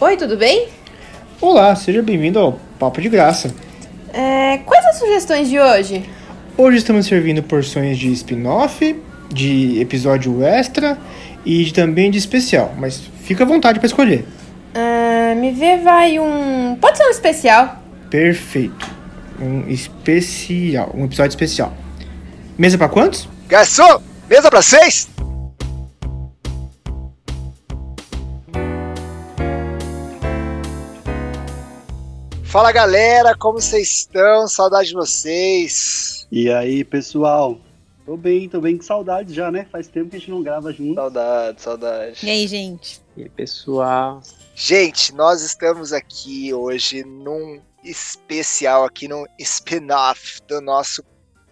Oi, tudo bem? Olá, seja bem-vindo ao Papo de Graça. É, quais as sugestões de hoje? Hoje estamos servindo porções de spin-off, de episódio extra e de- também de especial, mas fica à vontade para escolher. Ah, me vê, vai um. Pode ser um especial. Perfeito. Um especial, um episódio especial. Mesa para quantos? Garçom, mesa pra seis? Fala galera, como vocês estão? Saudade de vocês. E aí, pessoal? Tô bem, tô bem com saudade já, né? Faz tempo que a gente não grava junto. Saudade, saudade. E aí, gente? E aí, pessoal? Gente, nós estamos aqui hoje num especial, aqui num spin-off do nosso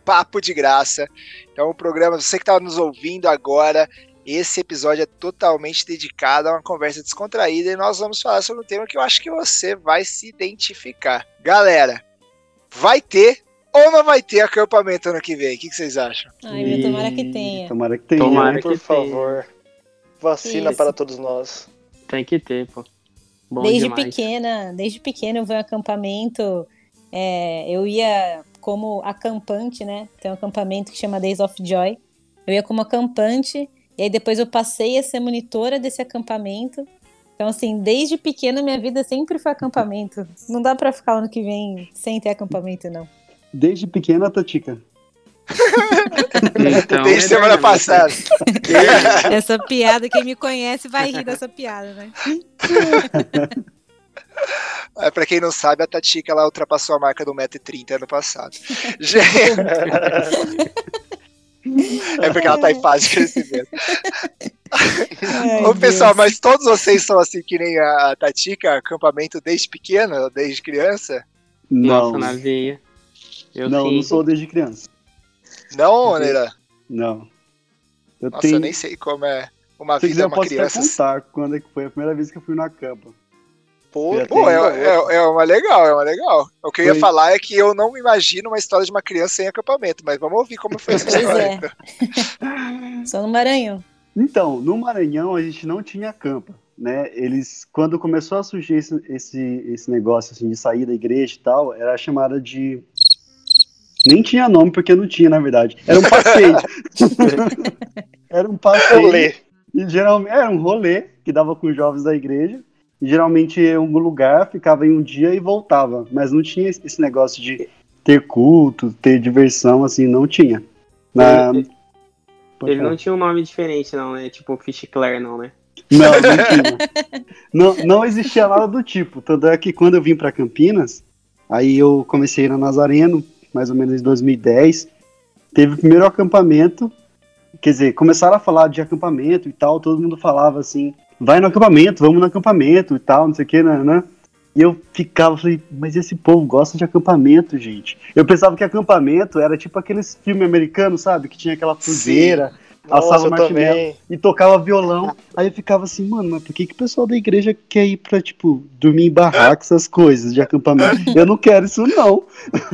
Papo de Graça. Então, o programa, você que está nos ouvindo agora, esse episódio é totalmente dedicado a uma conversa descontraída e nós vamos falar sobre um tema que eu acho que você vai se identificar. Galera, vai ter ou não vai ter acampamento ano que vem? O que, que vocês acham? Ai, meu, tomara que tenha. Tomara que tenha. Tomara né? que Por tenha. favor, vacina Isso. para todos nós. Tem que ter, pô. Bom Desde demais. pequena, desde pequena eu vou em acampamento. é, eu ia como acampante, né? Tem um acampamento que chama Days of Joy. Eu ia como acampante, e aí depois eu passei a ser monitora desse acampamento. Então, assim, desde pequena minha vida sempre foi acampamento. Não dá pra ficar ano que vem sem ter acampamento, não. Desde pequena, Tatica. Então, Desde semana eternamente. passada. Essa piada, quem me conhece vai rir dessa piada, né? É, pra quem não sabe, a Tatica ela ultrapassou a marca do 1,30m ano passado. Gente, é porque ela tá em fase de crescimento. Ai, Ô, pessoal, Deus. mas todos vocês são assim que nem a Tatica, acampamento desde pequena, desde criança? Não, Nossa, na veia. Eu não, sim. não sou desde criança. Não, Neira? Não. Eu Nossa, tenho. eu nem sei como é uma Se vida quiser, eu uma posso até criança. contar quando é que foi a primeira vez que eu fui na campa. Pô, Pô, é, é, é uma legal, é uma legal. O que eu ia Foi- falar é que eu não me imagino uma história de uma criança sem acampamento, mas vamos ouvir como foi essa história. é. Só no Maranhão. Então, no Maranhão a gente não tinha campa, né? Eles, quando começou a surgir esse, esse, esse negócio assim, de sair da igreja e tal, era chamada de. Nem tinha nome, porque não tinha, na verdade. Era um passeio. era um passeio. Rolê. E geralmente era um rolê que dava com os jovens da igreja. Geralmente ia em algum lugar, ficava em um dia e voltava. Mas não tinha esse negócio de ter culto, ter diversão, assim, não tinha. Na... Ele- Ele não tinha um nome diferente, não, né? Tipo Fish Clare, não, né? Não, não tinha. não, não existia nada do tipo. Tanto é que quando eu vim para Campinas, aí eu comecei na Nazareno, mais ou menos em 2010. Teve o primeiro acampamento. Quer dizer, começaram a falar de acampamento e tal. Todo mundo falava assim: vai no acampamento, vamos no acampamento e tal, não sei o que, né? né? E eu ficava, falei, mas esse povo gosta de acampamento, gente. Eu pensava que acampamento era tipo aqueles filmes americanos, sabe? Que tinha aquela fuzeira, Nossa, assava marshmallow e tocava violão. Aí eu ficava assim, mano, mas por que, que o pessoal da igreja quer ir pra, tipo, dormir em barraca, essas coisas de acampamento? Eu não quero isso, não.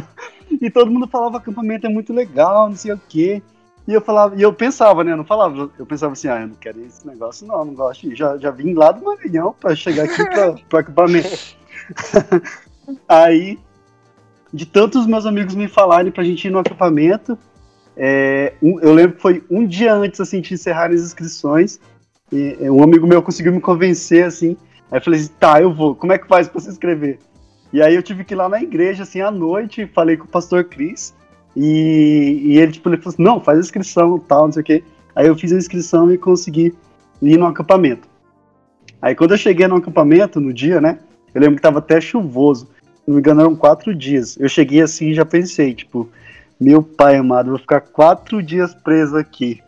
e todo mundo falava acampamento é muito legal, não sei o quê. E eu falava, e eu pensava, né? Eu não falava, eu pensava assim, ah, eu não quero esse negócio, não, não gosto. Já, já vim lá do Maranhão pra chegar aqui pra, pro acampamento. Aí, de tantos meus amigos me falarem pra gente ir no acampamento, é, um- eu lembro que foi um dia antes, assim, de encerrar as inscrições, e, um amigo meu conseguiu me convencer, assim, aí eu falei assim, tá, eu vou, como é que faz pra se inscrever? E aí eu tive que ir lá na igreja, assim, à noite, falei com o pastor Cris, e, e ele, tipo, ele falou assim, não, faz a inscrição, tal, não sei o quê. Aí eu fiz a inscrição e consegui ir no acampamento. Aí quando eu cheguei no acampamento, no dia, né, eu lembro que tava até chuvoso, se não me engano eram quatro dias. Eu cheguei assim e já pensei, tipo, meu pai amado, vou ficar quatro dias preso aqui.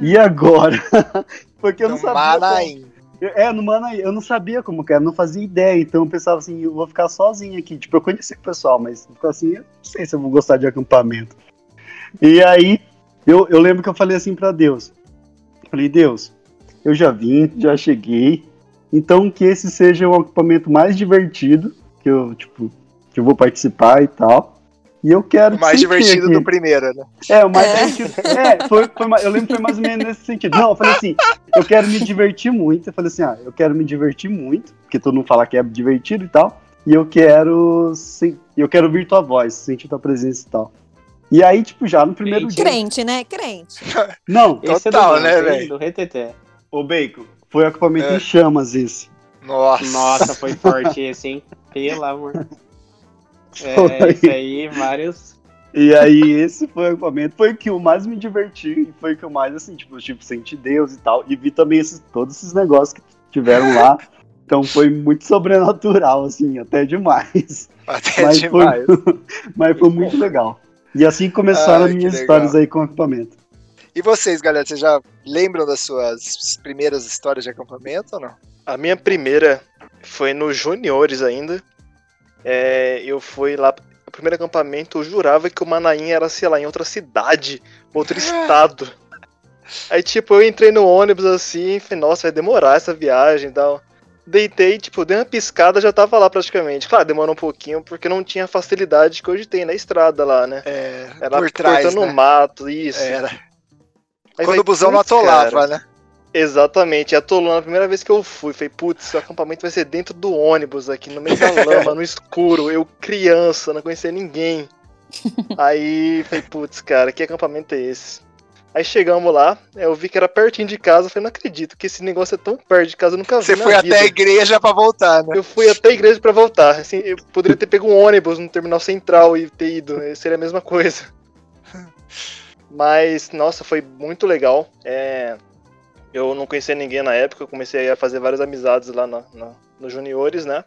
E agora? Porque eu não sabia. como-. Eu- É, no Manaim, eu não sabia como que era, não fazia ideia, então eu pensava assim, eu vou ficar sozinho aqui. Tipo, eu conheci o pessoal, mas ficou assim, eu não sei se eu vou gostar de acampamento. E aí, eu, eu lembro que eu falei assim pra Deus. Falei, Deus, eu já vim, já cheguei, então que esse seja o acampamento mais divertido, que eu, tipo, que eu vou participar e tal. E eu quero O mais divertido aqui. do primeiro, né? É, o mais É. divertido. É, foi, foi eu lembro que foi mais ou menos nesse sentido. Não, eu falei assim, eu quero me divertir muito. Eu falei assim, ah, eu quero me divertir muito, porque todo mundo fala que é divertido e tal. E eu quero. sen- Eu quero ouvir tua voz, sentir tua presença e tal. E aí, tipo, já no primeiro Gente. dia. Crente, né? Crente. Não, Esse Total, é do né, velho? Do Reteté. o Bacon. Foi o acampamento É. em chamas esse. Nossa. Nossa, foi forte esse, hein? Pelo amor. É, Foi. isso aí, vários. E aí, esse foi o acampamento, foi o que eu mais me diverti, e foi o que eu mais, assim, tipo, tipo, senti Deus e tal. E vi também esses, todos esses negócios que tiveram lá. Então foi muito sobrenatural, assim, até demais. Até Mas foi, demais. mas foi muito legal. E assim começaram Ai, as minhas histórias aí com o acampamento. E vocês, galera, vocês já lembram das suas primeiras histórias de acampamento ou não? A minha primeira foi no Juniores ainda. É, eu fui lá. O primeiro acampamento, eu jurava que o Manaim era, sei lá, em outra cidade, outro estado. Aí, tipo, eu entrei no ônibus assim, e falei, nossa, vai demorar essa viagem e tal. Deitei, tipo, dei uma piscada, já tava lá praticamente. Claro, demorou um pouquinho, porque não tinha a facilidade que hoje tem na estrada lá, né? É, Era por trás, cortando né? mato, isso. Era. Aí Quando falei, o busão não "Putz, atolava, cara." né? Exatamente, atolou na primeira vez que eu fui. Falei, putz, o acampamento vai ser dentro do ônibus, aqui no meio da lama, no escuro. Eu, criança, não conhecia ninguém. Aí, falei, putz, cara, que acampamento é esse? Aí chegamos lá, eu vi que era pertinho de casa. Falei, não acredito que esse negócio é tão perto de casa, eu nunca vi. Você foi vida. até a igreja pra voltar, né? Eu fui até a igreja pra voltar. Assim, eu poderia ter pego um ônibus no terminal central e ter ido. eh, Seria a mesma coisa. Mas, nossa, foi muito legal. É, eu não conhecia ninguém na época. Eu comecei a fazer várias amizades lá na, na- no Juniores, né?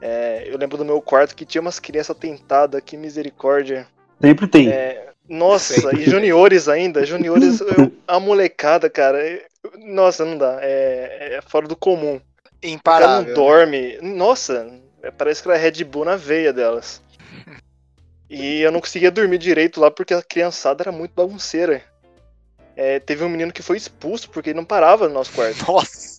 É, eu lembro do meu quarto que tinha umas crianças tentadas. Que misericórdia. Sempre tem. É, nossa, Sempre. e juniores ainda. Juniores, eu- a molecada, cara. eu- nossa, não dá. É, é fora do comum. O cara não Imparável. dorme. Nossa, parece que era Red Bull na veia delas. E eu não conseguia dormir direito lá porque a criançada era muito bagunceira. É, teve um menino que foi expulso porque ele não parava no nosso quarto. Nossa.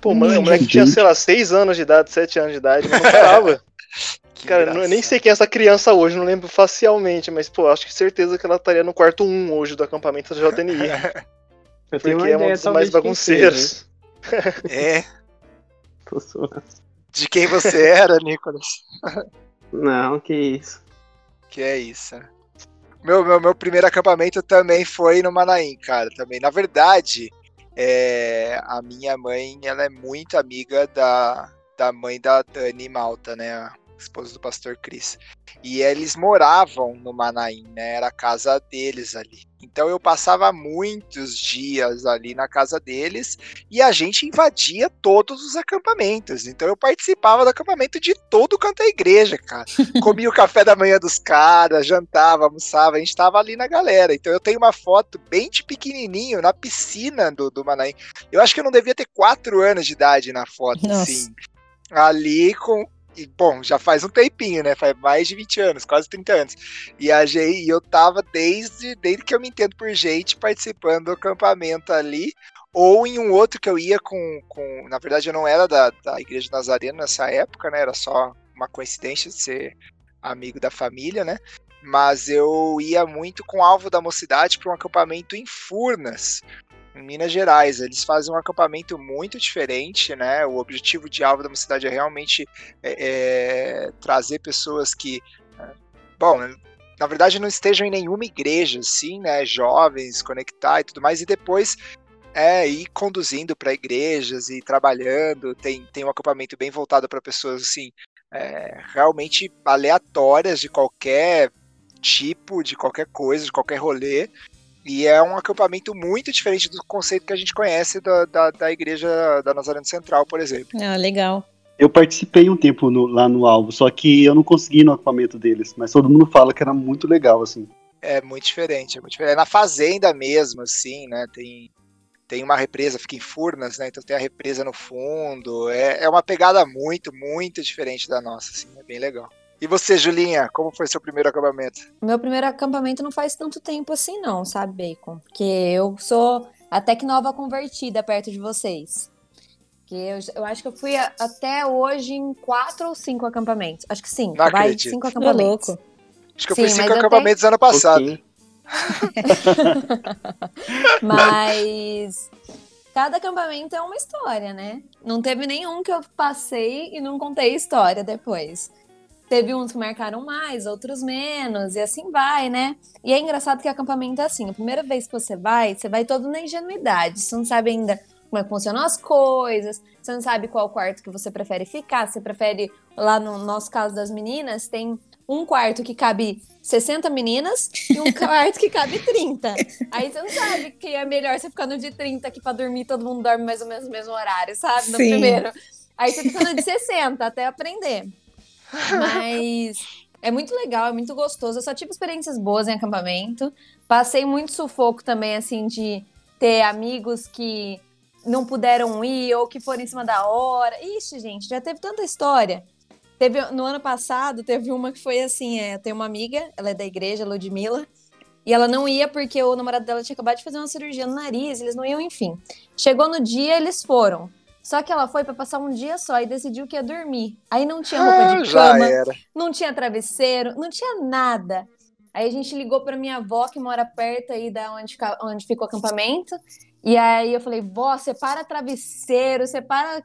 Pô, mano, o moleque tinha, sei lá, 6 anos de idade, 7 anos de idade, mas não parava. Cara, eu não- eu nem sei quem é essa criança hoje, não lembro facialmente, mas, pô, acho que certeza que ela estaria no quarto 1 hoje do acampamento da JNI. Eu porque uma é um dos mais bagunceiros. É. De quem você era, Nicolas? Não, que isso. Que é isso. Meu, meu, meu primeiro acampamento também foi no Manaim, cara. Também. Na verdade, é, a minha mãe ela é muito amiga da, da mãe da Dani Malta, né? Esposa do pastor Cris. E eles moravam no Manaim, né? Era a casa deles ali. Então eu passava muitos dias ali na casa deles e a gente invadia todos os acampamentos. Então eu participava do acampamento de todo canto da igreja, cara comia o café da manhã dos caras, jantava, almoçava, a gente tava ali na galera. Então eu tenho uma foto bem de pequenininho na piscina do, do Manaim. Eu acho que eu não devia ter quatro anos de idade na foto, Nossa. assim. Ali com. E, bom, já faz um tempinho, né? Faz mais de 20 anos, quase 30 anos. E a gente, eu tava desde, desde que eu me entendo por gente participando do acampamento ali. Ou em um outro que eu ia com. com na verdade, eu não era da, da Igreja Nazarena nessa época, né? Era só uma coincidência de ser amigo da família, né? Mas eu ia muito com alvo da mocidade para um acampamento em Furnas, em Minas Gerais. Eles fazem um acampamento muito diferente, né? O objetivo de alvo da mocidade é realmente é, é, trazer pessoas que, é, bom, na verdade não estejam em nenhuma igreja, assim, né? Jovens, conectar e tudo mais, e depois é, ir conduzindo para igrejas e trabalhando. Tem, tem um acampamento bem voltado para pessoas assim é, realmente aleatórias de qualquer tipo, de qualquer coisa, de qualquer rolê. E é um acampamento muito diferente do conceito que a gente conhece da, da, da igreja da Nazareno Central, por exemplo. Ah, legal. Eu participei um tempo no- lá no Alvo, só que eu não consegui ir no acampamento deles, mas todo mundo fala que era muito legal, assim. É muito diferente, é muito diferente. É na fazenda mesmo, assim, né? Tem, tem uma represa, fica em Furnas, né? Então tem a represa no fundo. É, é uma pegada muito, muito diferente da nossa, assim. É bem legal. E você, Julinha, como foi seu primeiro acampamento? Meu primeiro acampamento não faz tanto tempo assim, não, sabe, Bacon? Porque eu sou até que nova convertida perto de vocês. Que eu, eu acho que eu fui a- até hoje em quatro ou cinco acampamentos. Acho que cinco, Não vai, acredito. cinco acampamentos. louco. Acho que eu Sim, fui cinco acampamentos ano passado. Mas cada acampamento é uma história, né? Não teve nenhum que eu passei e não contei história depois. Teve uns que marcaram mais, outros menos, e assim vai, né? E é engraçado que acampamento é assim: a primeira vez que você vai, você vai todo na ingenuidade. Você não sabe ainda como é que funcionam as coisas, você não sabe qual quarto que você prefere ficar. Você prefere, lá no nosso caso das meninas, tem um quarto que cabe 60 meninas e um quarto que cabe 30. Aí você não sabe que é melhor você ficar no de 30, que pra dormir todo mundo dorme mais ou menos no mesmo horário, sabe? No Sim. primeiro. Aí você fica no de 60 até aprender. Mas é muito legal, é muito gostoso. Eu só tive experiências boas em acampamento. Passei muito sufoco também, assim, de ter amigos que não puderam ir ou que foram em cima da hora. Ixi, gente, já teve tanta história. Teve, no ano passado, teve uma que foi assim: é, tenho uma amiga, ela é da igreja, Ludmilla, e ela não ia porque o namorado dela tinha acabado de fazer uma cirurgia no nariz, eles não iam, enfim. Chegou no dia, eles foram. Só que ela foi pra passar um dia só e decidiu que ia dormir. Aí não tinha roupa Ah, de cama, não tinha travesseiro, não tinha nada. Aí a gente ligou pra minha avó, que mora perto aí da onde, fica- onde fica o acampamento. E aí eu falei, vó, separa travesseiro, separa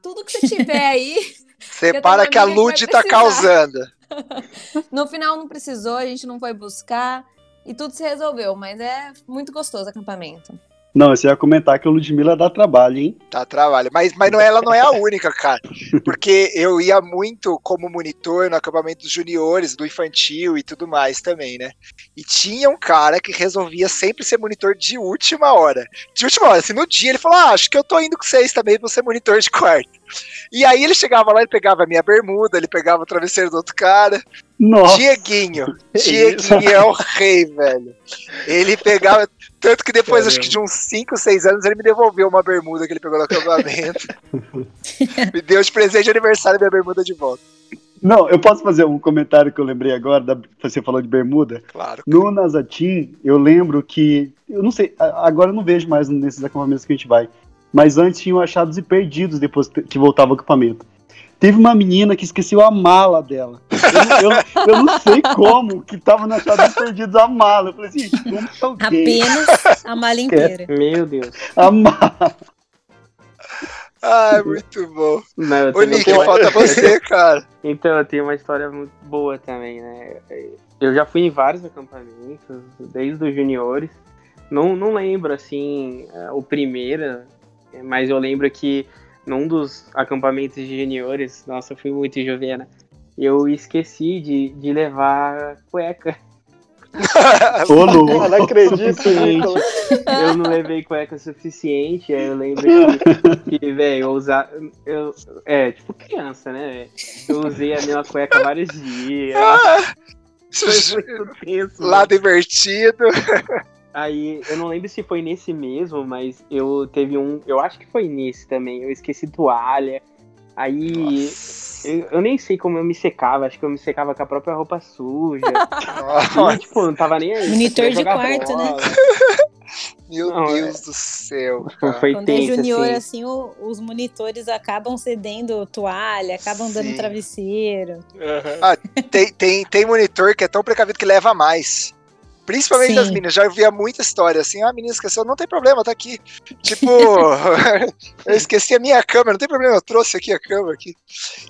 tudo que você tiver aí. Separa que a Lud tá causando. No final não precisou, a gente não foi buscar e tudo se resolveu, mas é muito gostoso o acampamento. Não, você ia comentar que o Ludmilla dá trabalho, hein? Tá trabalho. Mas, mas não, ela não é a única, cara. Porque eu ia muito como monitor no acampamento dos juniores, do infantil e tudo mais também, né? E tinha um cara que resolvia sempre ser monitor de última hora. De última hora, assim, no dia ele falou: Ah, acho que eu tô indo com vocês também, vou ser monitor de quarto. E aí ele chegava lá, ele pegava a minha bermuda, ele pegava o travesseiro do outro cara. Nossa. Dieguinho. isso? Dieguinho é o rei, velho. Ele pegava. Tanto que depois, Caramba. acho que de uns 5, 6 anos, ele me devolveu uma bermuda que ele pegou no acampamento. me deu de presente de aniversário minha bermuda de volta. Não, eu posso fazer um comentário que eu lembrei agora, da, você falou de bermuda. Claro. No Nazatim, eu lembro que. Eu não sei, agora eu não vejo mais nesses acampamentos que a gente vai. Mas antes tinham achados e perdidos depois que voltava ao acampamento. Teve uma menina que esqueceu a mala dela. Eu, não- eu- eu não sei como que tava no achados e perdidos a mala. Eu falei assim, como que alguém. Apenas a mala inteira. Meu Deus. A mala. Ai, muito bom. Não, Ô, Nick, tenho- falta você, cara. Então, eu tenho uma história muito boa também, né? Eu já fui em vários acampamentos, desde os juniores. Não, não lembro, assim, eh, o primeiro, mas eu lembro que num dos acampamentos de juniores, nossa, eu fui muito jovena, eu esqueci de, de levar cueca. Ô. Eu não acredito. Nicolas. Eu não levei cueca suficiente, aí eu lembro que, que velho, eu usar. Eu, é, tipo criança, né? Eu usei a mesma cueca vários dias. Foi muito tenso. Lado invertido. Aí, eu não lembro se foi nesse mesmo, mas eu teve um. Eu acho que foi nesse também. Eu esqueci toalha. Aí. Eu, eu nem sei como eu me secava, acho que eu me secava com a própria roupa suja. Nossa, E, tipo, não tava nem aí. Monitor de quarto, né? bola. meu Não, Deus do céu. Tipo, cara. foi Quando é tenso, junior, assim. assim, o- os monitores acabam cedendo toalha, acabam Sim. dando travesseiro. Tem, tem, tem monitor que é tão precavido que leva mais. Principalmente Sim. das meninas. Já ouvia muita história assim. Ah, a menina esqueceu, não tem problema, tá aqui. Tipo, eu esqueci a minha câmera, não tem problema, eu trouxe aqui a câmera aqui.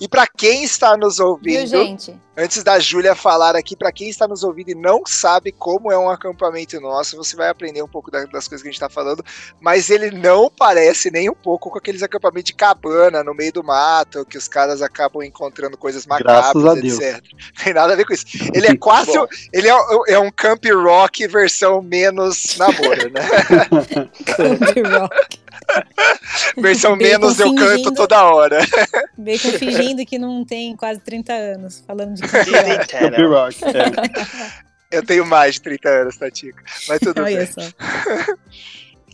E pra quem está nos Viu, ouvindo, gente? Antes da Júlia falar aqui, pra quem está nos ouvindo e não sabe como é um acampamento nosso, você vai aprender um pouco da- das coisas que a gente tá falando, mas ele não parece nem um pouco com aqueles acampamentos de cabana no meio do mato, que os caras acabam encontrando coisas macabras, etc. Tem nada a ver com isso. Ele é quase. Ele é, é um camp rock versão menos namoro, né? Country rock. Versão menos eu canto toda hora. Bacon fingindo que não tem quase 30 anos, falando de country rock. É. Eu tenho mais de 30 anos, Tatica. Mas tudo Olha bem. só.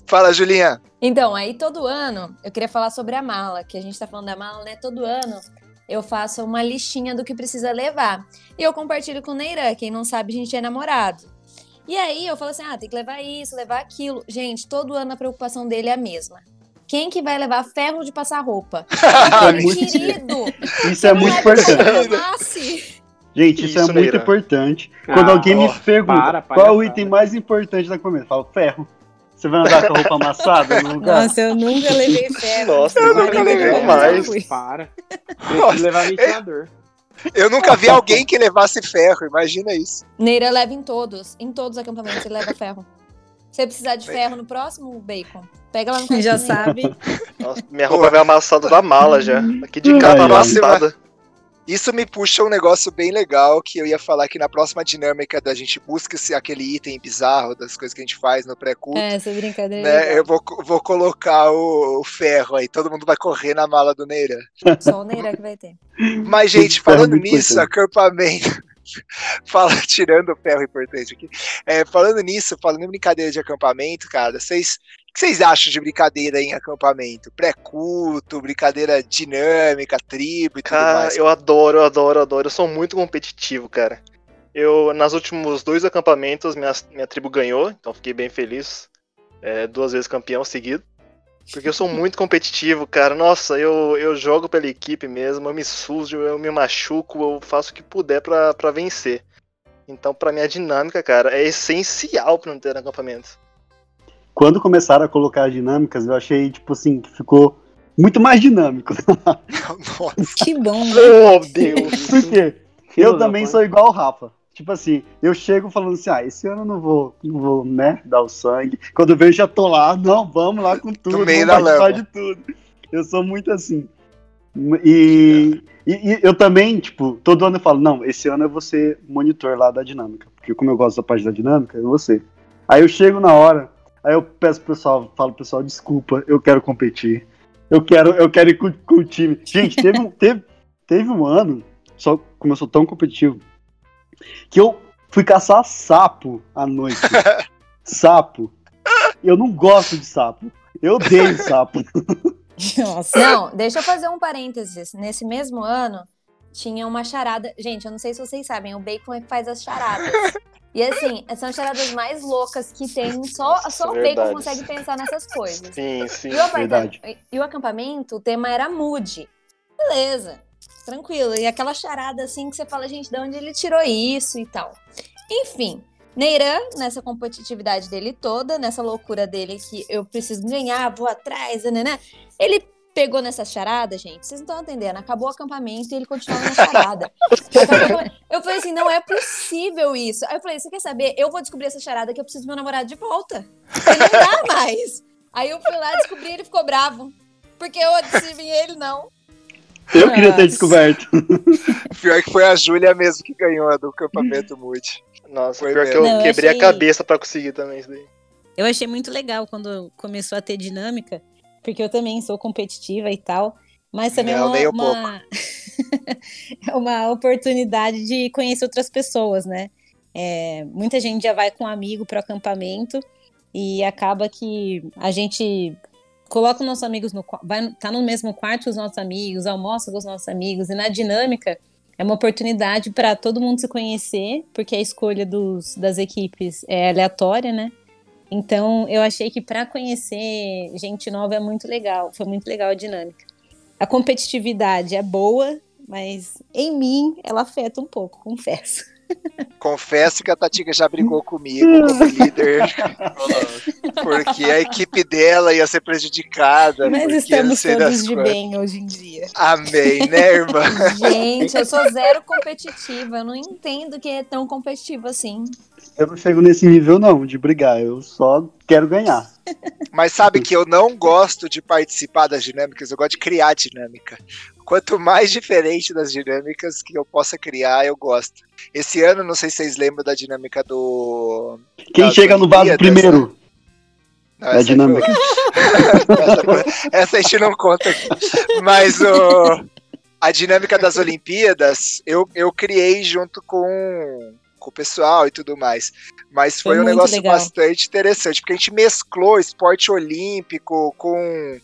Fala, Julinha. Então, aí todo ano, eu queria falar sobre a mala, que a gente tá falando da mala, né? Todo ano eu faço uma listinha do que precisa levar. E eu compartilho com o Neiran, quem não sabe, a gente é namorado. E aí eu falo assim: ah, tem que levar isso, levar aquilo. Gente, todo ano a preocupação dele é a mesma. Quem que vai levar ferro de passar roupa? é Meu muito- querido! Isso é muito que importante. Gente, isso, Isso, é muito importante. Quando Ah, alguém me pergunta para, qual é o item mais importante da comida, eu falo ferro. Você vai andar com a roupa amassada no lugar? Nossa, eu nunca levei ferro. Nossa, eu nunca levei mais. Para. Preciso levar ventilador. Eu nunca vi alguém que levasse ferro, imagina isso. Neira leva em todos. Em todos os acampamentos ele leva ferro. Se você precisar de ferro no próximo, bacon. Pega lá no. Já sabe. Nossa, minha roupa veio amassada da mala já. Aqui de casa amassada. Isso me puxa um negócio bem legal que eu ia falar que na próxima dinâmica da gente busca esse, aquele item bizarro das coisas que a gente faz no pré-culto. É, essa brincadeira. é Né, eu vou, vou colocar o, o ferro aí, todo mundo vai correr na mala do Neira. Só o Neira que vai ter. Mas, gente, é falando nisso, importante. acampamento. Fala, tirando o ferro importante aqui. É, falando nisso, falando em brincadeira de acampamento, cara, vocês. O que vocês acham de brincadeira em acampamento? Pré-culto, brincadeira dinâmica, tribo e tudo Cara, mais. eu adoro, eu adoro, eu adoro. Eu sou muito competitivo, cara. Eu, nas últimos dois acampamentos, minha, minha tribo ganhou, então fiquei bem feliz. É, duas vezes campeão seguido. Porque eu sou muito competitivo, cara. Nossa, eu, eu jogo pela equipe mesmo, eu me sujo, eu me machuco, eu faço o que puder pra, pra vencer. Então, pra mim, a dinâmica, cara, é essencial pra não ter acampamento. Quando começaram a colocar as dinâmicas, eu achei, tipo assim, que ficou muito mais dinâmico. Nossa. Que bom, né? Oh, Deus! Por quê? Eu também sou igual o Rafa. Tipo assim, eu chego falando assim, ah, esse ano eu não vou, não vou, né, dar o sangue. Quando eu vejo, já tô lá, não, vamos lá com tudo, vamos participar lama. de tudo. Eu sou muito assim. E, e- e eu também, tipo, todo ano eu falo, não, esse ano eu vou ser monitor lá da dinâmica. Porque como eu gosto da parte da dinâmica, eu vou ser. Aí eu chego na hora, aí eu peço pro pessoal, falo pro pessoal, desculpa, eu quero competir. Eu quero, eu quero ir com, com o time. Gente, teve, um- teve, teve um ano, só como eu sou tão competitivo, que eu fui caçar sapo à noite. sapo. Eu não gosto de sapo. Eu odeio sapo. Nossa. Não, deixa eu fazer um parênteses. Nesse mesmo ano, tinha uma charada. Gente, eu não sei se vocês sabem, o Bacon é que faz as charadas. E assim, são as charadas mais loucas que tem. Só, só o. Bacon consegue pensar nessas coisas. Sim, sim. E o, verdade. e o acampamento, o tema era mood. Beleza, tranquilo. E aquela charada assim que você fala, gente, de onde ele tirou isso e tal. Enfim, Neiran, nessa competitividade dele toda, nessa loucura dele que eu preciso ganhar, vou atrás, né? Ele pegou nessa charada, gente. Vocês não estão entendendo. Acabou o acampamento e ele continuava na charada. eu falei assim: não é possível isso. Aí eu falei: você quer saber? Eu vou descobrir essa charada que eu preciso do meu namorado de volta. Ele não dá mais. Aí eu fui lá, descobri, ele ficou bravo. Porque eu adivinhei ele, não. Eu queria ter Nossa. descoberto. Pior que foi a Júlia mesmo que ganhou a do acampamento Mood. Nossa, Foi pior que mesmo. eu Não, eu quebrei achei- a cabeça pra conseguir também isso daí. Eu achei muito legal quando começou a ter dinâmica, porque eu também sou competitiva e tal, mas também Não, é nem um uma, uma, é uma oportunidade de conhecer outras pessoas, né? É, muita gente já vai com um amigo para o acampamento e acaba que a gente coloca os nossos amigos no vai tá no mesmo quarto que os nossos amigos, almoça com os nossos amigos e na dinâmica é uma oportunidade para todo mundo se conhecer, porque a escolha dos, das equipes é aleatória, né? Então, eu achei que para conhecer gente nova é muito legal. Foi muito legal a dinâmica. A competitividade é boa, mas em mim ela afeta um pouco, confesso. Confesso que a Tatica já brigou comigo como líder. porque a equipe dela ia ser prejudicada. Mas estamos todos de bem hoje em dia. Amém, né, irmã? Gente, eu sou zero competitiva. Eu não entendo que é tão competitivo assim. Eu não chego nesse nível, não, de brigar. Eu só quero ganhar. Mas sabe que eu não gosto de participar das dinâmicas, eu gosto de criar dinâmica. Quanto mais diferente das dinâmicas que eu possa criar, eu gosto. Esse ano, não sei se vocês lembram da dinâmica do. Quem Das chega no vaso primeiro? Não, É dinâmica. essa, essa a gente não conta aqui. Mas o, a dinâmica das Olimpíadas, eu, eu criei junto com, com o pessoal e tudo mais. Mas foi, Foi um negócio legal. bastante interessante, porque a gente mesclou esporte olímpico com.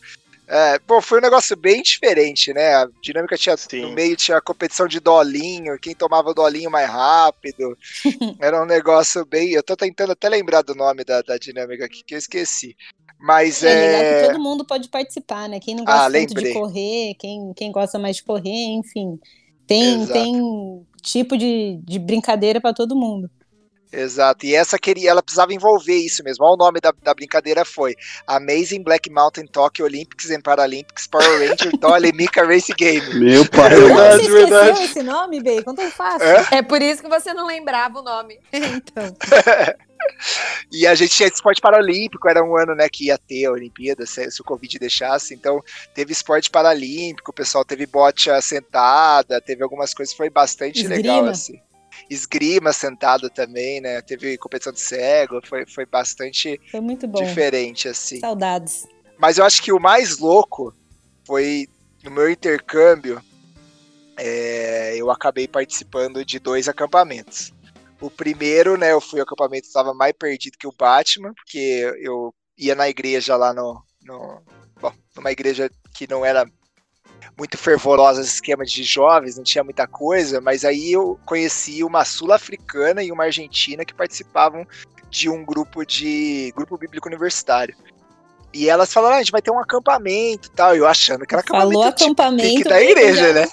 É, pô, foi um negócio bem diferente, né? A dinâmica tinha Sim. no meio tinha a competição de dolinho, quem tomava o dolinho mais rápido. Era um negócio bem. Eu tô tentando até lembrar do nome da, da dinâmica aqui, que eu esqueci. Mas É é. todo mundo pode participar, né? Quem não Ah, gosta tanto de correr, quem, quem gosta mais de correr, enfim. Tem, Exato. tem tipo de, de brincadeira pra todo mundo. Exato. E essa queria, ela precisava envolver isso mesmo. Olha o nome da, da brincadeira foi Amazing Black Mountain Tokyo Olympics and Paralympics Power Ranger Dolly Mika Race Game. Meu pai. Verdade, Como você esqueceu verdade. esse nome, Bacon? Tão fácil. É? É por isso que você não lembrava o nome. então. E a gente tinha esporte paralímpico, era um ano né, que ia ter a Olimpíada, se, se o Covid deixasse. Então, teve esporte paralímpico, o pessoal teve bote sentada, teve algumas coisas, foi bastante Esgrima. legal, assim. Esgrima sentada também, né? Teve competição de cego, foi, foi bastante Foi muito bom. diferente, assim. Saudades. Mas eu acho que o mais louco foi no meu intercâmbio. é, eu acabei participando de dois acampamentos. O primeiro, né, eu fui ao acampamento, estava mais perdido que o Batman, porque eu ia na igreja lá no, no bom, numa igreja que não era muito fervorosa esse esquema de jovens, não tinha muita coisa, mas aí eu conheci uma sul-africana e uma argentina que participavam de um grupo de grupo bíblico universitário. E elas falaram, ah, a gente vai ter um acampamento e tal. Eu achando que era Falou acampamento tipo, acampamento. da igreja, né?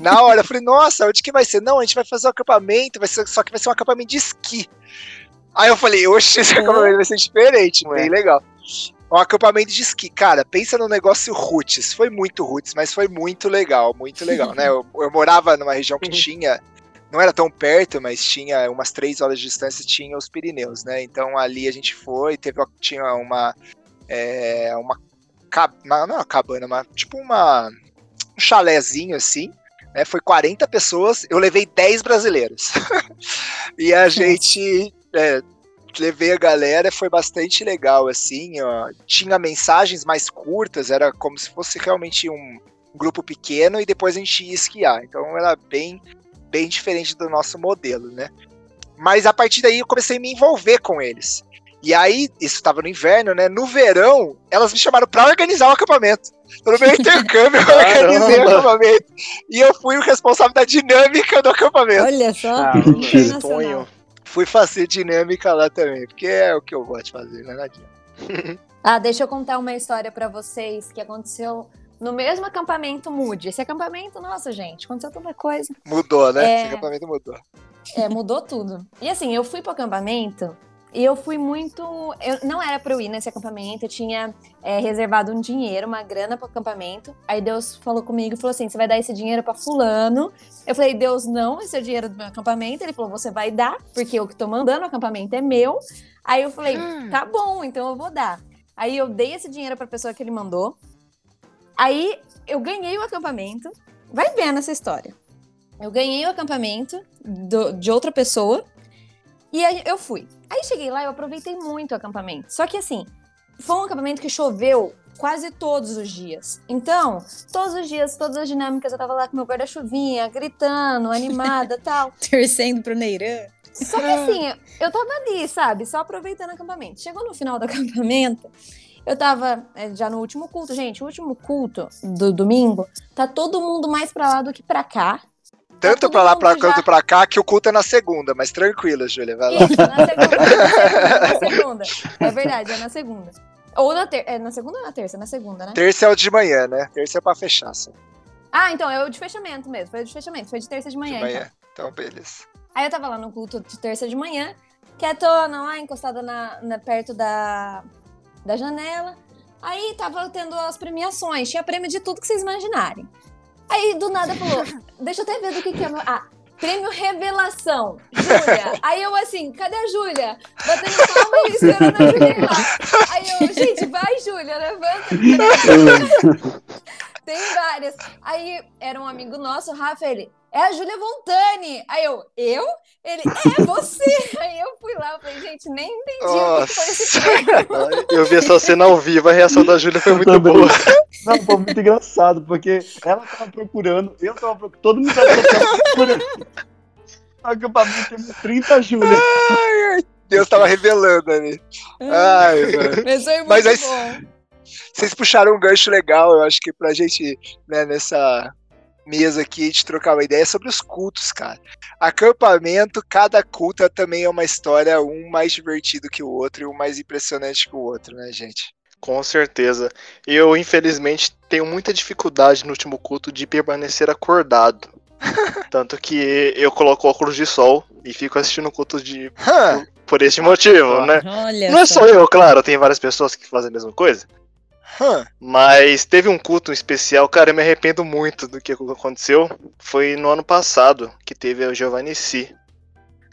Na hora, eu falei, nossa, onde que vai ser? Não, a gente vai fazer um acampamento, vai ser, só que vai ser um acampamento de esqui. Aí eu falei, oxe, esse Pô. acampamento vai ser diferente, bem legal. Um acampamento de esqui, cara, pensa no negócio roots. Foi muito roots, mas foi muito legal, muito legal, né? Eu, eu morava numa região que tinha, não era tão perto, mas tinha umas três horas de distância, tinha os Pirineus, né? Então ali a gente foi, teve, tinha uma, é, uma, uma- não é uma cabana, mas tipo uma, um chalézinho assim, né? Foi 40 pessoas, eu levei 10 brasileiros. e a gente é, levei a galera, foi bastante legal, assim, ó. Tinha mensagens mais curtas, era como se fosse realmente um grupo pequeno e depois a gente ia esquiar. Então era bem, bem diferente do nosso modelo, né? Mas a partir daí eu comecei a me envolver com eles. E aí, isso estava no inverno, né? No verão, elas me chamaram para organizar o acampamento. Então, no meu intercâmbio, eu organizei o acampamento. E eu fui o responsável da dinâmica do acampamento. Olha só. Ah, internacional. Sonho. Fui fazer dinâmica lá também, porque é o que eu gosto de fazer, né, Nadinha? Ah, deixa eu contar uma história pra vocês que aconteceu no mesmo acampamento Mood. Esse acampamento, nossa, gente, aconteceu tanta coisa. Mudou, né? É. Esse acampamento mudou. É, mudou tudo. E assim, eu fui pro acampamento e eu fui muito. Eu, não era pra eu ir nesse acampamento, eu tinha é, reservado um dinheiro, uma grana pro acampamento. Aí Deus falou comigo e falou assim: você vai dar esse dinheiro pra Fulano. Eu falei, Deus, não, esse é o dinheiro do meu acampamento. Ele falou, você vai dar, porque eu que tô mandando, o acampamento é meu. Aí eu falei, tá bom, então eu vou dar. Aí eu dei esse dinheiro pra pessoa que ele mandou. Aí eu ganhei o acampamento. Vai vendo essa história. Eu ganhei o acampamento do- de outra pessoa e aí eu fui. Aí cheguei lá eu aproveitei muito o acampamento. Só que assim, foi um acampamento que choveu quase todos os dias. Então, todos os dias, todas as dinâmicas, eu tava lá com meu guarda-chuvinha, gritando, animada tal. Torcendo pro Neirã. Só que assim, eu tava ali, sabe? Só aproveitando o acampamento. Chegou no final do acampamento, eu tava é, já no último culto. Gente, o último culto do domingo, tá todo mundo mais pra lá do que pra cá. Tanto todo pra lá pra, já- quanto pra cá, que o culto é na segunda, mas tranquila, Júlia, vai lá. Isso, na segunda, na segunda. É verdade, é na segunda. Ou na terça. É na segunda ou na terça? Na segunda, né? Terça é o de manhã, né? Terça é pra fechar, só. Ah, então, é o de fechamento mesmo. Foi o de fechamento. Foi de terça de De manhã. então. manhã. Então, beleza. Aí eu tava lá no culto de terça de manhã, quietona lá, encostada na, na- perto da, da janela. Aí tava tendo as premiações, tinha prêmio de tudo que vocês imaginarem. Aí do nada falou: deixa eu até ver do que, que é. meu- Ah, prêmio revelação, Júlia. Aí eu assim, cadê a Júlia? Batendo palma e esperando a Júlia ir lá. Aí eu, gente, vai, Júlia, levanta. Tem várias. Aí era um amigo nosso, o Rafa, ele, é a Júlia Vontani. Aí eu, eu? Ele, é você. Aí eu fui lá, eu falei, gente, nem entendi o que foi esse. Eu vi essa cena ao vivo, a reação da Júlia foi muito boa. Não, foi muito engraçado, porque ela tava procurando, eu tava procurando, todo mundo tava procurando. Acampamento tem 30 Júlia. Deus tava revelando ali. Ai, mano. Mas foi muito Mas aí- bom. Vocês puxaram um gancho legal, eu acho que pra gente, né, nessa mesa aqui, de trocar uma ideia sobre os cultos, cara. Acampamento, cada culto também é uma história, um mais divertido que o outro e um mais impressionante que o outro, né, gente? Com certeza. Eu, infelizmente, tenho muita dificuldade no último culto de permanecer acordado. Tanto que eu coloco óculos de sol e fico assistindo culto de. Hã? Por esse motivo, né? Olha Não é só. só eu, claro, tem várias pessoas que fazem a mesma coisa. Mas teve um culto especial, cara, eu me arrependo muito do que aconteceu. Foi no ano passado que teve a Giovanni Si.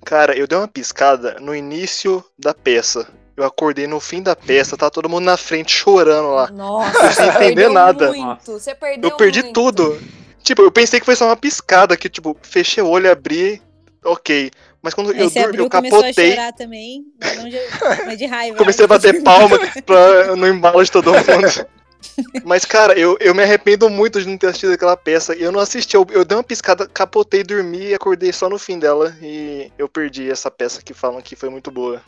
Cara, eu dei uma piscada no início da peça. Eu acordei no fim da peça, tá todo mundo na frente chorando lá. Nossa, Sem você entender perdeu nada. muito. Você perdeu Eu perdi muito. tudo. Tipo, eu pensei que foi só uma piscada, que tipo, fechei o olho, abri, ok. Mas quando Aí eu, abriu, eu começou a capotei, chorar também, mas, de, mas de raiva. comecei a bater palma pra, no embalo de todo mundo. Mas, cara, eu, eu me arrependo muito de não ter assistido aquela peça. Eu não assisti, eu, eu dei uma piscada, capotei, dormi e acordei só no fim dela. E eu perdi essa peça que falam que foi muito boa.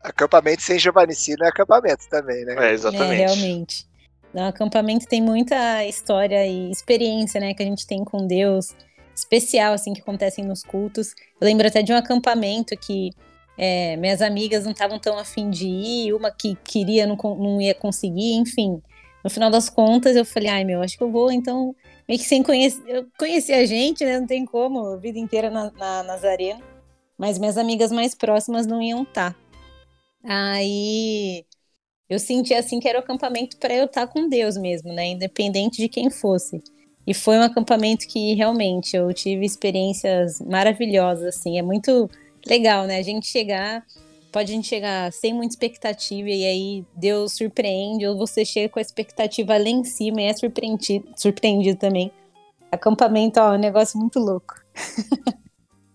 Acampamento sem não é acampamento também, né? É, É, exatamente. realmente. No acampamento tem muita história e experiência, né, que a gente tem com Deus, especial, assim, que acontecem nos cultos. Eu lembro até de um acampamento que é, minhas amigas não estavam tão afim de ir, uma que queria não, não ia conseguir, enfim. No final das contas, eu falei, ai, meu, acho que eu vou, então, meio que sem conhecer, eu conheci a gente, né, não tem como, a vida inteira na, na mas minhas amigas mais próximas não iam estar. Aí eu senti assim que era o acampamento para eu estar com Deus mesmo, né? Independente de quem fosse. E foi um acampamento que realmente eu tive experiências maravilhosas, assim. É muito legal, né? A gente chegar, pode a gente chegar sem muita expectativa e aí Deus surpreende, ou você chega com a expectativa lá em cima e é surpreendido, surpreendido também. Acampamento, ó, é um negócio muito louco.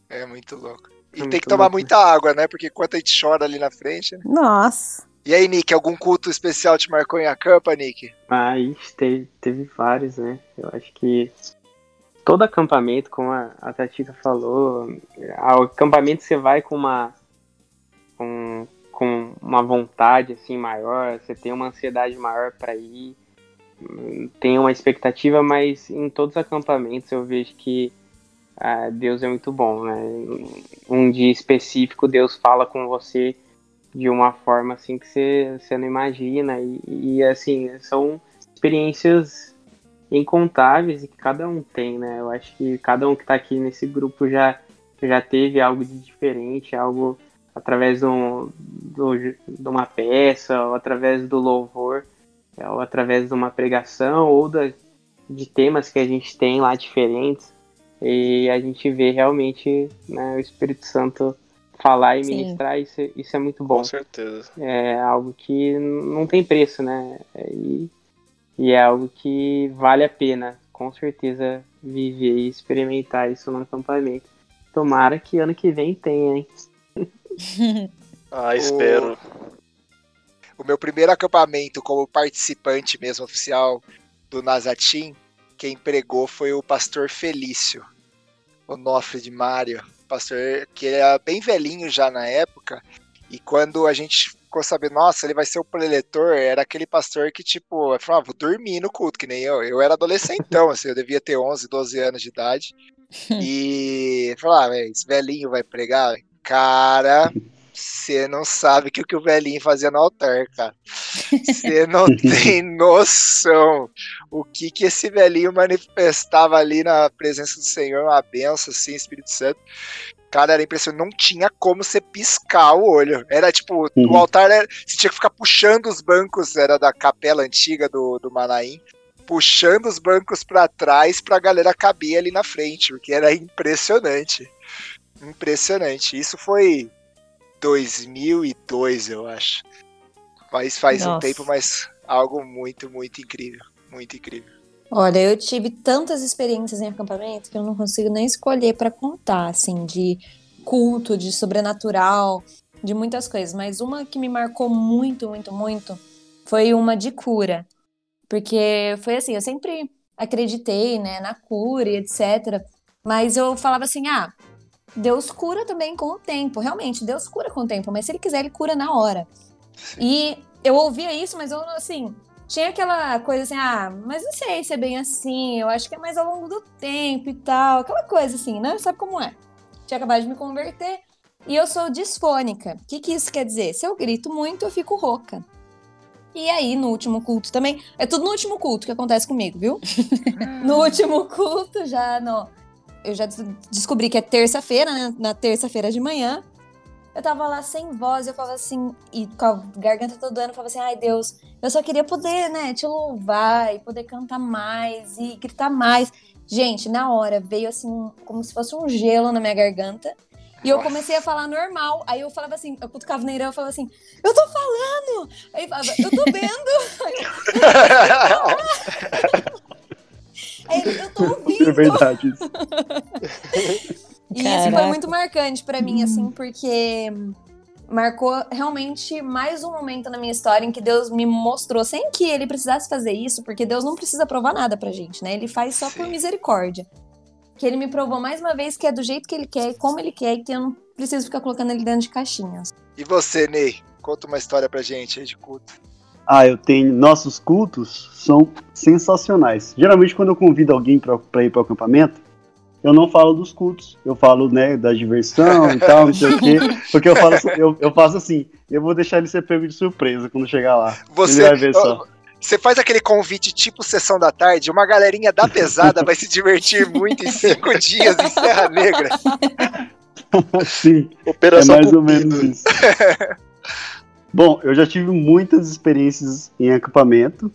É muito louco. E É tem que tomar louco. muita água, né? Porque enquanto a gente chora ali na frente. né? Nossa. E aí, Nick, algum culto especial te marcou em acampa, Nick? Mas teve, teve vários, né? Eu acho que todo acampamento, como a, a Tatica falou, ao acampamento você vai com uma com, com uma vontade assim maior, você tem uma ansiedade maior para ir, tem uma expectativa, mas em todos os acampamentos eu vejo que ah, Deus é muito bom, né? Um dia específico Deus fala com você de uma forma assim que você, não imagina e, e, assim são experiências incontáveis e que cada um tem, né? Eu acho que cada um que tá aqui nesse grupo já já teve algo de diferente, algo através de, um, do- de uma peça, ou através do louvor, ou através de uma pregação, ou da, de temas que a gente tem lá diferentes. E a gente vê realmente né, o Espírito Santo falar e Sim. ministrar, isso, é- isso é muito bom Com certeza. é algo que não tem preço, né? É, E, e é algo que vale a pena, com certeza, viver e experimentar isso no acampamento. Tomara que ano que vem tenha, hein? Ah, espero. O meu primeiro acampamento como participante mesmo oficial do Nazatim, quem pregou foi o pastor Felício, Onofre de Mário, pastor que era bem velhinho já na época, e quando a gente ficou sabendo, nossa, ele vai ser o preletor, era aquele pastor que, tipo, eu falava, ah, vou dormir no culto, que nem eu. Eu era adolescentão, assim, eu devia ter 11, 12 anos de idade. E falava, ah, esse velhinho vai pregar? Cara, você não sabe o que, o que o velhinho fazia no altar, cara. Você não tem noção o que que esse velhinho manifestava ali na presença do Senhor, uma benção, assim, Espírito Santo. Cara, era impressionante, não tinha como você piscar o olho. Era tipo, Uhum. o altar era, você tinha que ficar puxando os bancos, era da capela antiga do, do Manaim, puxando os bancos pra trás pra galera caber ali na frente, porque era impressionante. Impressionante. Isso foi 2002, eu acho. Mas faz um Nossa. tempo, mas algo muito, muito incrível. Muito incrível. Olha, eu tive tantas experiências em acampamento que eu não consigo nem escolher pra contar, assim, de culto, de sobrenatural, de muitas coisas. Mas uma que me marcou muito, muito, muito foi uma de cura. Porque foi assim, eu sempre acreditei, né, na cura e etc. Mas eu falava assim, ah, Deus cura também com o tempo. Realmente, Deus cura com o tempo, mas se ele quiser, ele cura na hora. E eu ouvia isso, mas eu, assim, tinha aquela coisa assim, ah, mas não sei se é bem assim, eu acho que é mais ao longo do tempo e tal, aquela coisa assim, né? Sabe como é? Tinha acabado de me converter e eu sou disfônica. O que, que isso quer dizer? Se eu grito muito, eu fico rouca. E aí, no último culto também, é tudo no último culto que acontece comigo, viu? no último culto, já no, eu já des- descobri que é terça-feira, né? Na terça-feira de manhã. Eu tava lá sem voz, eu falava assim, e com a garganta toda doendo, eu falava assim, ai Deus, eu só queria poder, né, te louvar e poder cantar mais e gritar mais. Gente, na hora veio assim, como se fosse um gelo na minha garganta. E eu comecei a falar normal. Aí eu falava assim, eu cutucava o Neirão e falava assim, eu tô falando! Aí ele falava, eu tô vendo! Ele, eu tô ouvindo! É verdade isso. E isso foi Caraca. muito marcante pra mim, assim, porque marcou realmente mais um momento na minha história em que Deus me mostrou, sem que ele precisasse fazer isso, porque Deus não precisa provar nada pra gente, né? Ele faz só por Sim. misericórdia. Que ele me provou mais uma vez que é do jeito que ele quer, e como ele quer, e que eu não preciso ficar colocando ele dentro de caixinhas. E você, Ney? Conta uma história pra gente aí de culto. Ah, eu tenho. Nossos cultos são sensacionais. Geralmente, quando eu convido alguém pra, pra ir pro acampamento, eu não falo dos cultos. Eu falo, né, da diversão e tal, não sei o quê. Porque eu, falo, assim- eu, eu faço assim, eu vou deixar ele ser pego de surpresa quando chegar lá. Você, Ele vai ver só. você faz aquele convite tipo sessão da tarde, uma galerinha da pesada vai se divertir muito em cinco dias em Serra Negra. Sim. É Operação mais ou Cupido. menos isso. Bom, eu já tive muitas experiências em acampamento.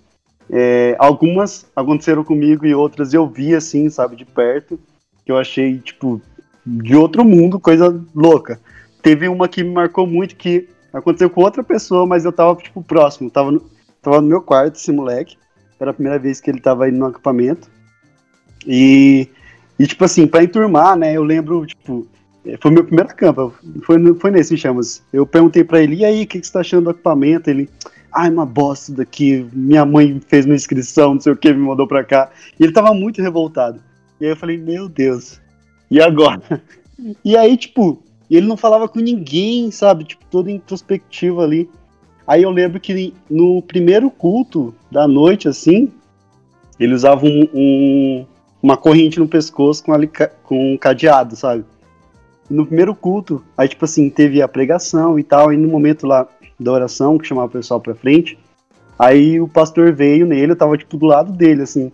É, algumas aconteceram comigo e outras eu vi assim, sabe, de perto, que eu achei, tipo, de outro mundo, coisa louca. Teve uma que me marcou muito que aconteceu com outra pessoa, mas eu tava, tipo, próximo. Tava no, tava no meu quarto, esse moleque. Era a primeira vez que ele tava indo no acampamento. E, e tipo assim, pra enturmar, né, eu lembro, tipo, Foi meu primeiro acampa, foi, foi nesse chamas. Eu perguntei pra ele, e aí, o que, que você tá achando do acampamento? Ele, ai, uma bosta daqui, minha mãe fez uma inscrição, não sei o que, me mandou pra cá. E ele tava muito revoltado. E aí eu falei, meu Deus, e agora? E aí, tipo, ele não falava com ninguém, sabe? Tipo, todo introspectivo ali. Aí eu lembro que no primeiro culto da noite, assim, ele usava um, um- uma corrente no pescoço com, com um cadeado, sabe? No primeiro culto, aí, tipo assim, teve a pregação e tal, e no momento lá da oração, que chamava o pessoal pra frente, aí o pastor veio nele, eu tava, tipo, do lado dele, assim,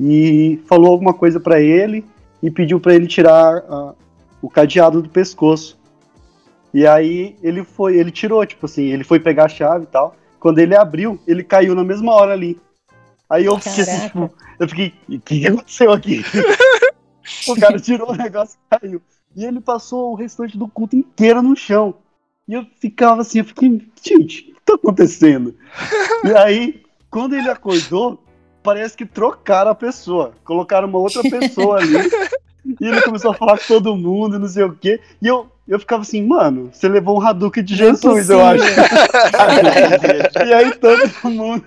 e falou alguma coisa pra ele e pediu pra ele tirar ah, o cadeado do pescoço. E aí ele foi, ele tirou, tipo assim, ele foi pegar a chave e tal. Quando ele abriu, ele caiu na mesma hora ali. Aí eu fiquei assim, Caraca. tipo, eu fiquei, o que aconteceu aqui? o cara tirou o negócio e caiu. E ele passou o restante do culto inteiro no chão. E eu ficava assim, eu fiquei, gente, o que tá acontecendo? e aí, quando ele acordou, parece que trocaram a pessoa. Colocaram uma outra pessoa ali. E ele começou a falar com todo mundo, não sei o quê. E eu, eu ficava assim, mano, você levou um Hadouken de Jesus, eu acho. e aí todo mundo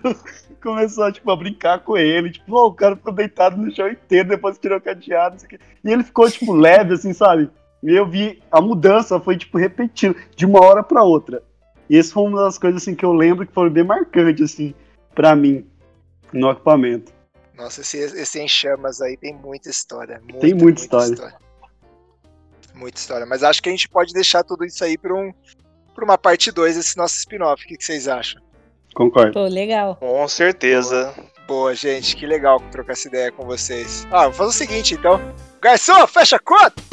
começou tipo, a brincar com ele. Tipo, "Ô, o cara ficou deitado no chão inteiro, depois tirou o cadeado. E ele ficou, tipo, leve, assim, sabe? E eu vi a mudança foi, tipo, repetindo, de uma hora pra outra. E essa foi uma das coisas, assim, que eu lembro que foram bem marcantes, assim, pra mim, no acampamento. Nossa, esse, esse em chamas aí tem muita história. Muita, Tem muita história. Muita história. Mas acho que a gente pode deixar tudo isso aí pra, um, pra uma parte 2 desse nosso spin-off. O que, que vocês acham? Concordo. Pô, legal. Com certeza. Boa, gente. Que legal trocar essa ideia com vocês. Ah, vou fazer o seguinte, então. Garçom, fecha a conta!